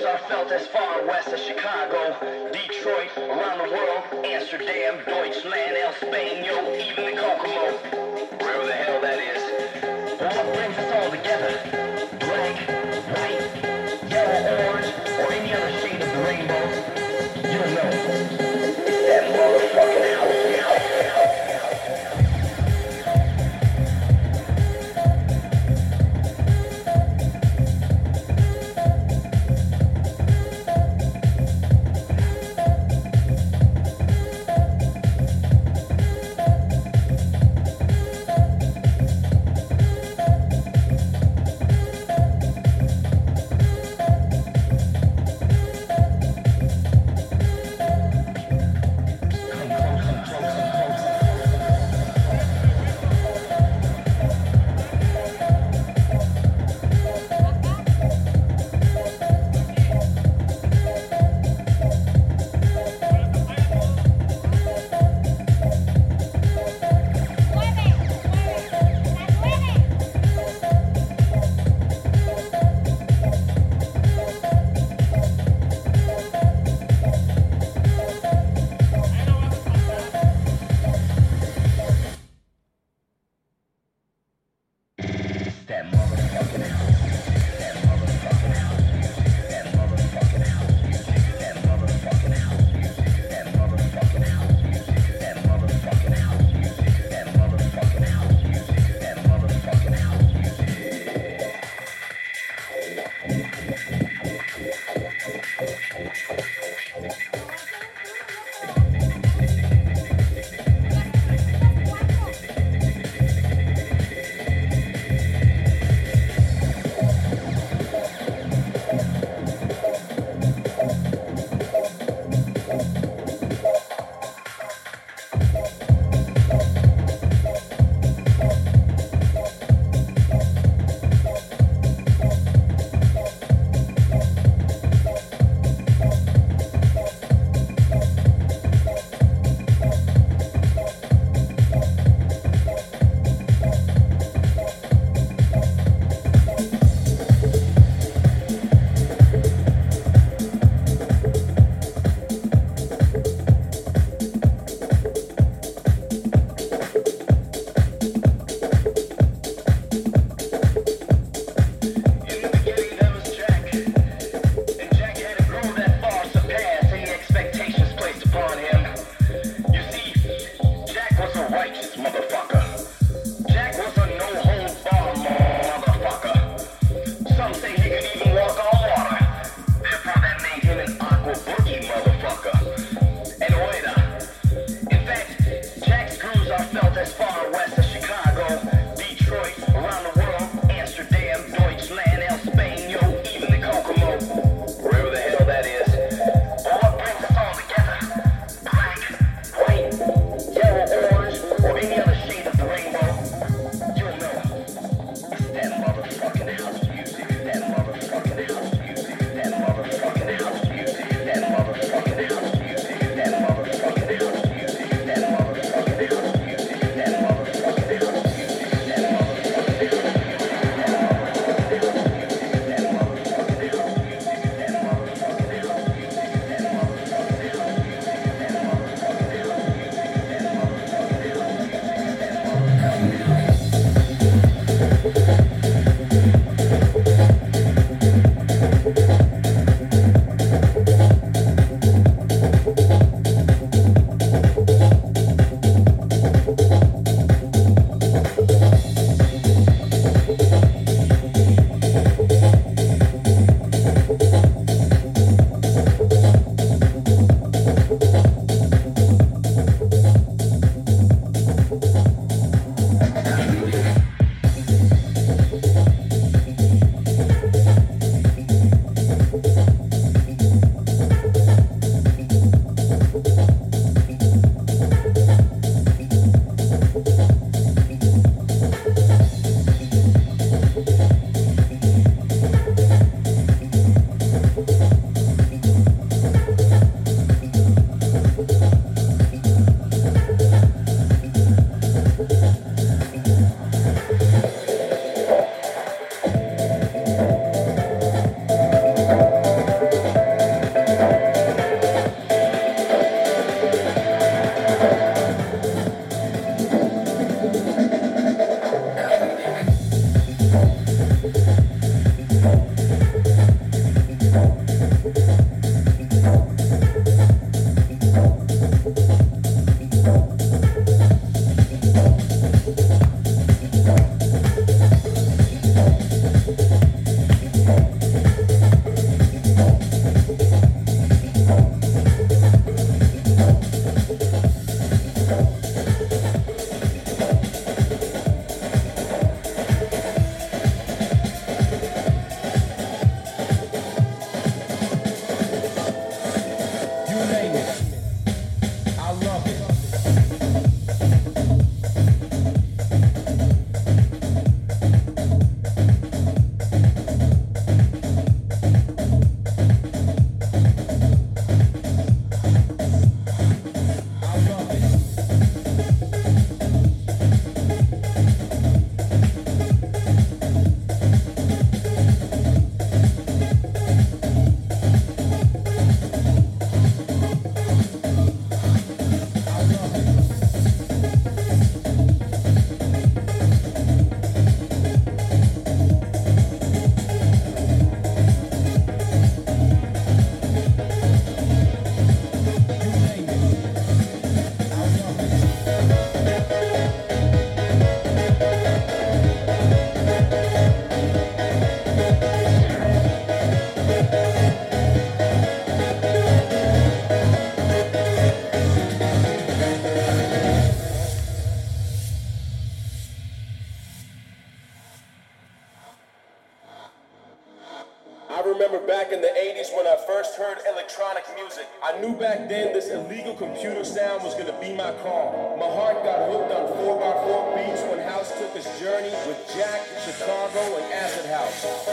times I felt as far west as Chicago, Detroit, around the world, Amsterdam, Deutschland, El Spano, even the Kokomo, wherever the hell that is. What brings us all together? Black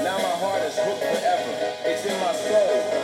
Now my heart is hooked forever. It's in my soul.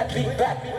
that, beat that.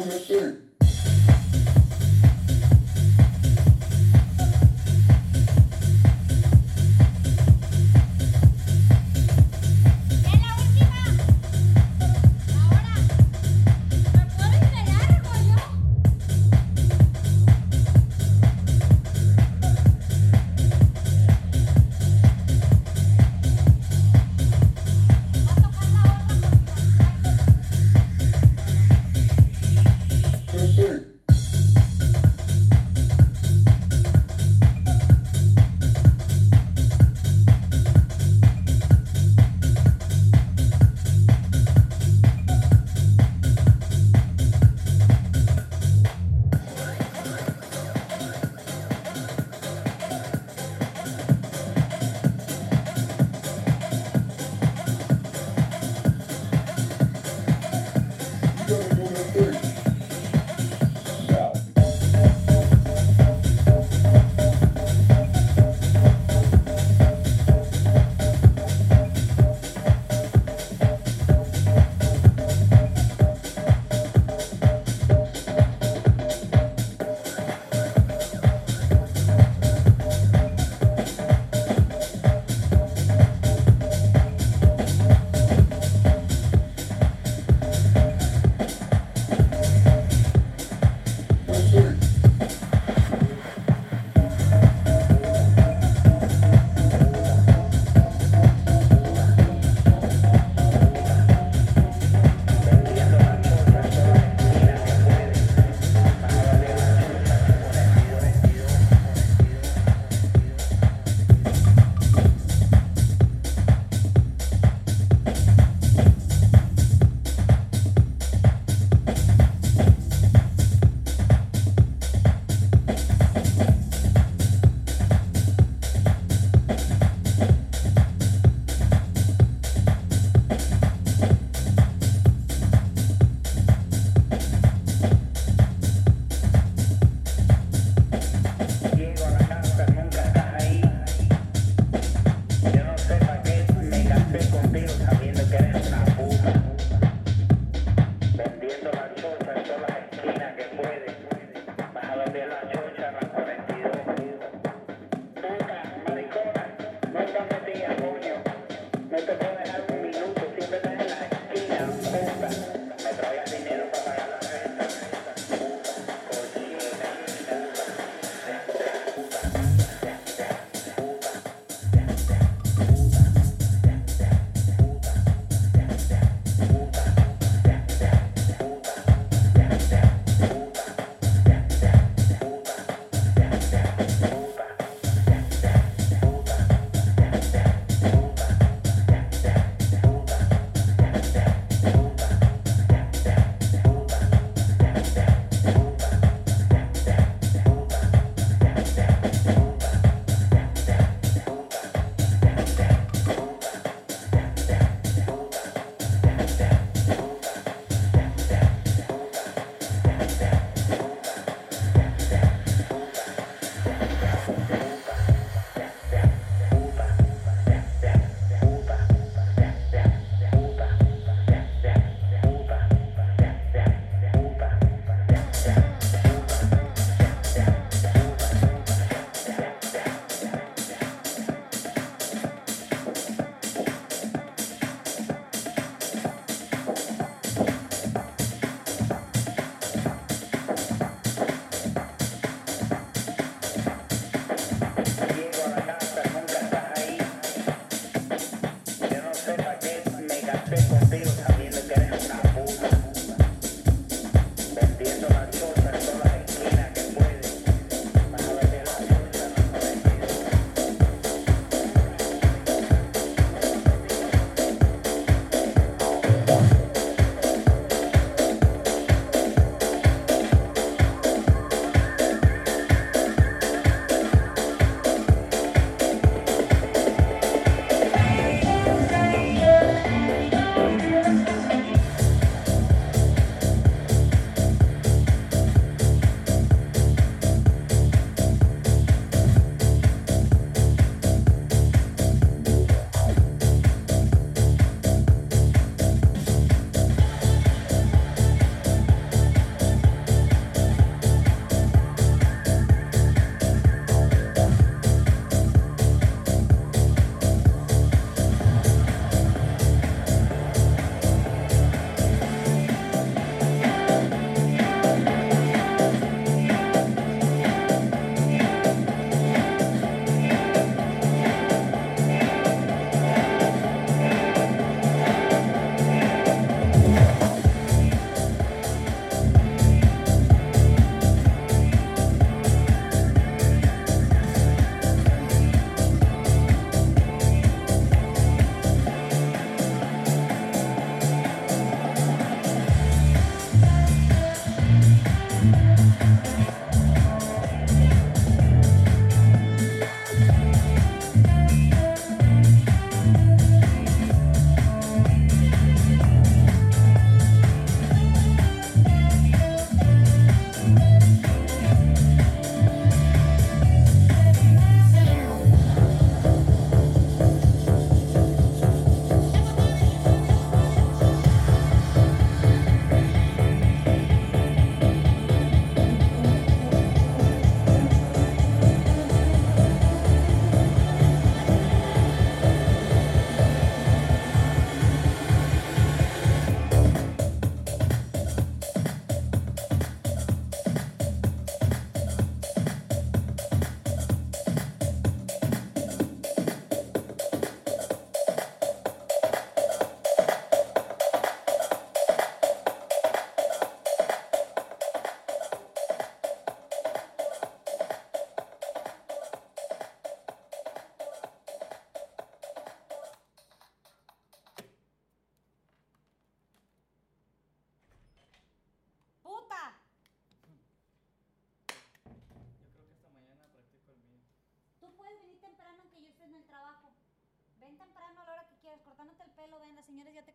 And.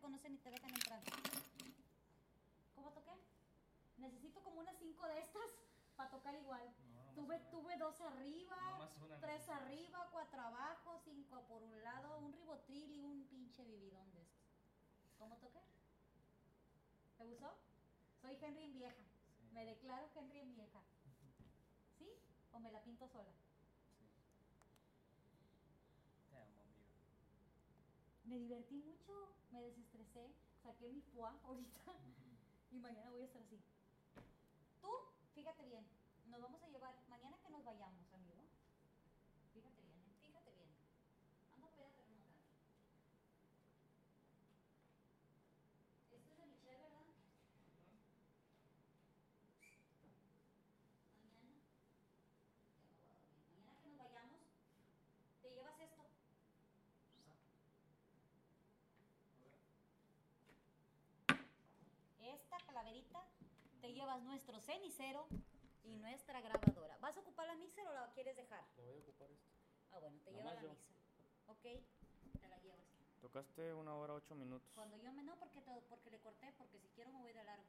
Conocen y te dejan entrar. ¿Cómo toqué? Necesito como unas cinco de estas para tocar igual. No, tuve, tuve dos arriba, una tres arriba, cuatro abajo, cinco por un lado, un ribotril y un pinche vividón de estos. ¿Cómo toqué? ¿Te gustó? Soy Henry en vieja. Sí. Me declaro Henry en vieja. ¿Sí? ¿O me la pinto sola? Sí. Te amo, amigo. Me divertí mucho, me desestresé, saqué mi foie ahorita y mañana voy a estar así. Tú, fíjate bien, nos vamos a llevar, mañana que nos vayamos, amigo. Fíjate bien, ¿eh? fíjate bien. Ando peda, pero no tanto. Esto es de Michelle, ¿verdad? Mañana. Ya me voy a dormir. Mañana que nos vayamos, te llevas esto. Esta calaverita te llevas nuestro cenicero y nuestra grabadora. ¿Vas a ocupar la mixer o la quieres dejar? Le voy a ocupar esto. Ah, bueno, te más la yo. mixer. Ok, te la llevas. Tocaste una hora ocho minutos. Cuando yo me no, porque, te- porque le corté, porque si quiero me voy de largo.